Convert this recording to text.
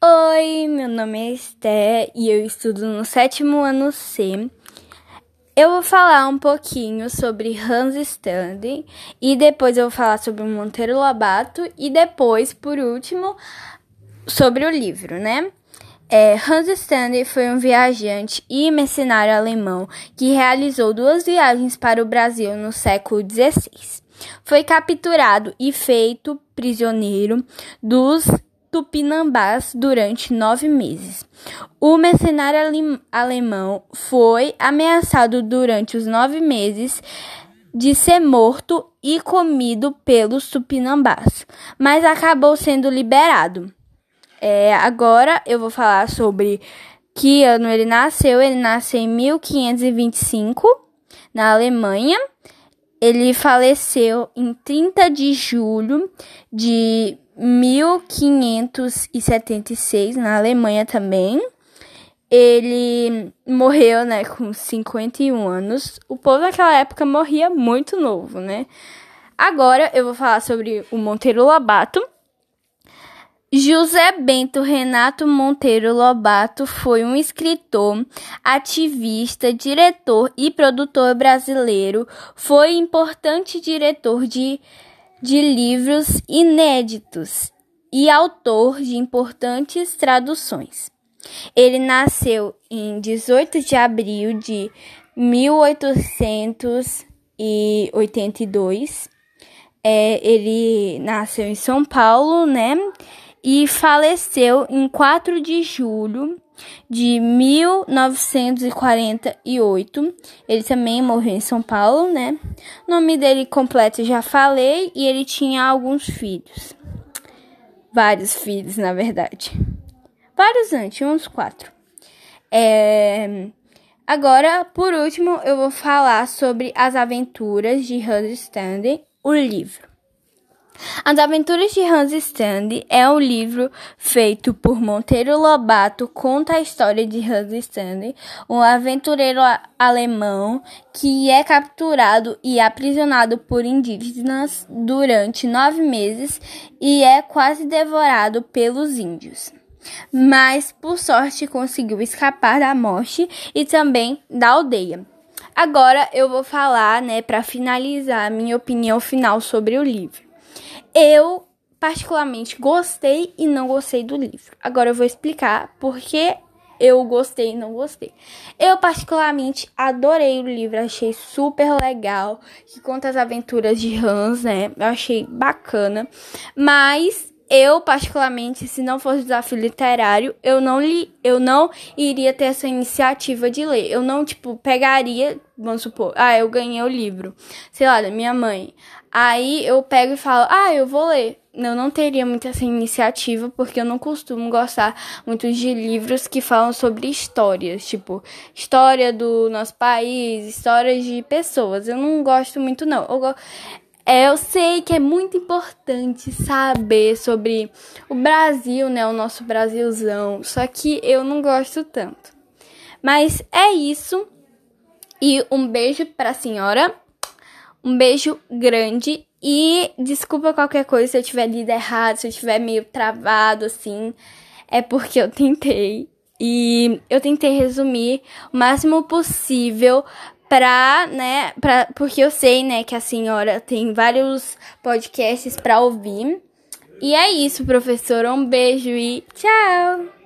Oi, meu nome é Esté e eu estudo no sétimo ano C. Eu vou falar um pouquinho sobre Hans Stanley e depois eu vou falar sobre Monteiro Lobato e depois, por último, sobre o livro, né? É, Hans Stanley foi um viajante e mercenário alemão que realizou duas viagens para o Brasil no século XVI. Foi capturado e feito prisioneiro dos Tupinambás durante nove meses. O mercenário alemão foi ameaçado durante os nove meses de ser morto e comido pelos Tupinambás, mas acabou sendo liberado. É, agora eu vou falar sobre que ano ele nasceu. Ele nasceu em 1525 na Alemanha. Ele faleceu em 30 de julho de 1576 na Alemanha também. Ele morreu, né, com 51 anos. O povo naquela época morria muito novo, né? Agora eu vou falar sobre o Monteiro Lobato. José Bento Renato Monteiro Lobato foi um escritor, ativista, diretor e produtor brasileiro. Foi importante diretor de de livros inéditos e autor de importantes traduções. Ele nasceu em 18 de abril de 1882. É, ele nasceu em São Paulo, né? E faleceu em 4 de julho de 1948. Ele também morreu em São Paulo, né? O nome dele completo já falei e ele tinha alguns filhos. Vários filhos, na verdade. Vários antes, uns quatro. É... Agora, por último, eu vou falar sobre as aventuras de Hans Stanley, o livro. As Aventuras de Hans Stanley é um livro feito por Monteiro Lobato, conta a história de Hans Stanley, um aventureiro alemão que é capturado e aprisionado por indígenas durante nove meses e é quase devorado pelos índios. Mas, por sorte, conseguiu escapar da morte e também da aldeia. Agora eu vou falar, né, para finalizar a minha opinião final sobre o livro. Eu, particularmente, gostei e não gostei do livro. Agora eu vou explicar porque eu gostei e não gostei. Eu, particularmente, adorei o livro, achei super legal, que conta as aventuras de Hans, né? Eu achei bacana. Mas eu, particularmente, se não fosse desafio literário, eu não li, eu não iria ter essa iniciativa de ler. Eu não, tipo, pegaria, vamos supor, ah, eu ganhei o livro, sei lá, da minha mãe. Aí eu pego e falo, ah, eu vou ler. Eu não teria muita essa iniciativa, porque eu não costumo gostar muito de livros que falam sobre histórias, tipo, história do nosso país, histórias de pessoas. Eu não gosto muito, não. Eu, é, eu sei que é muito importante saber sobre o Brasil, né? O nosso Brasilzão. Só que eu não gosto tanto. Mas é isso. E um beijo pra senhora. Um beijo grande e desculpa qualquer coisa se eu tiver lido errado, se eu tiver meio travado assim, é porque eu tentei e eu tentei resumir o máximo possível pra, né, pra, porque eu sei, né, que a senhora tem vários podcasts pra ouvir. E é isso, professora. Um beijo e tchau!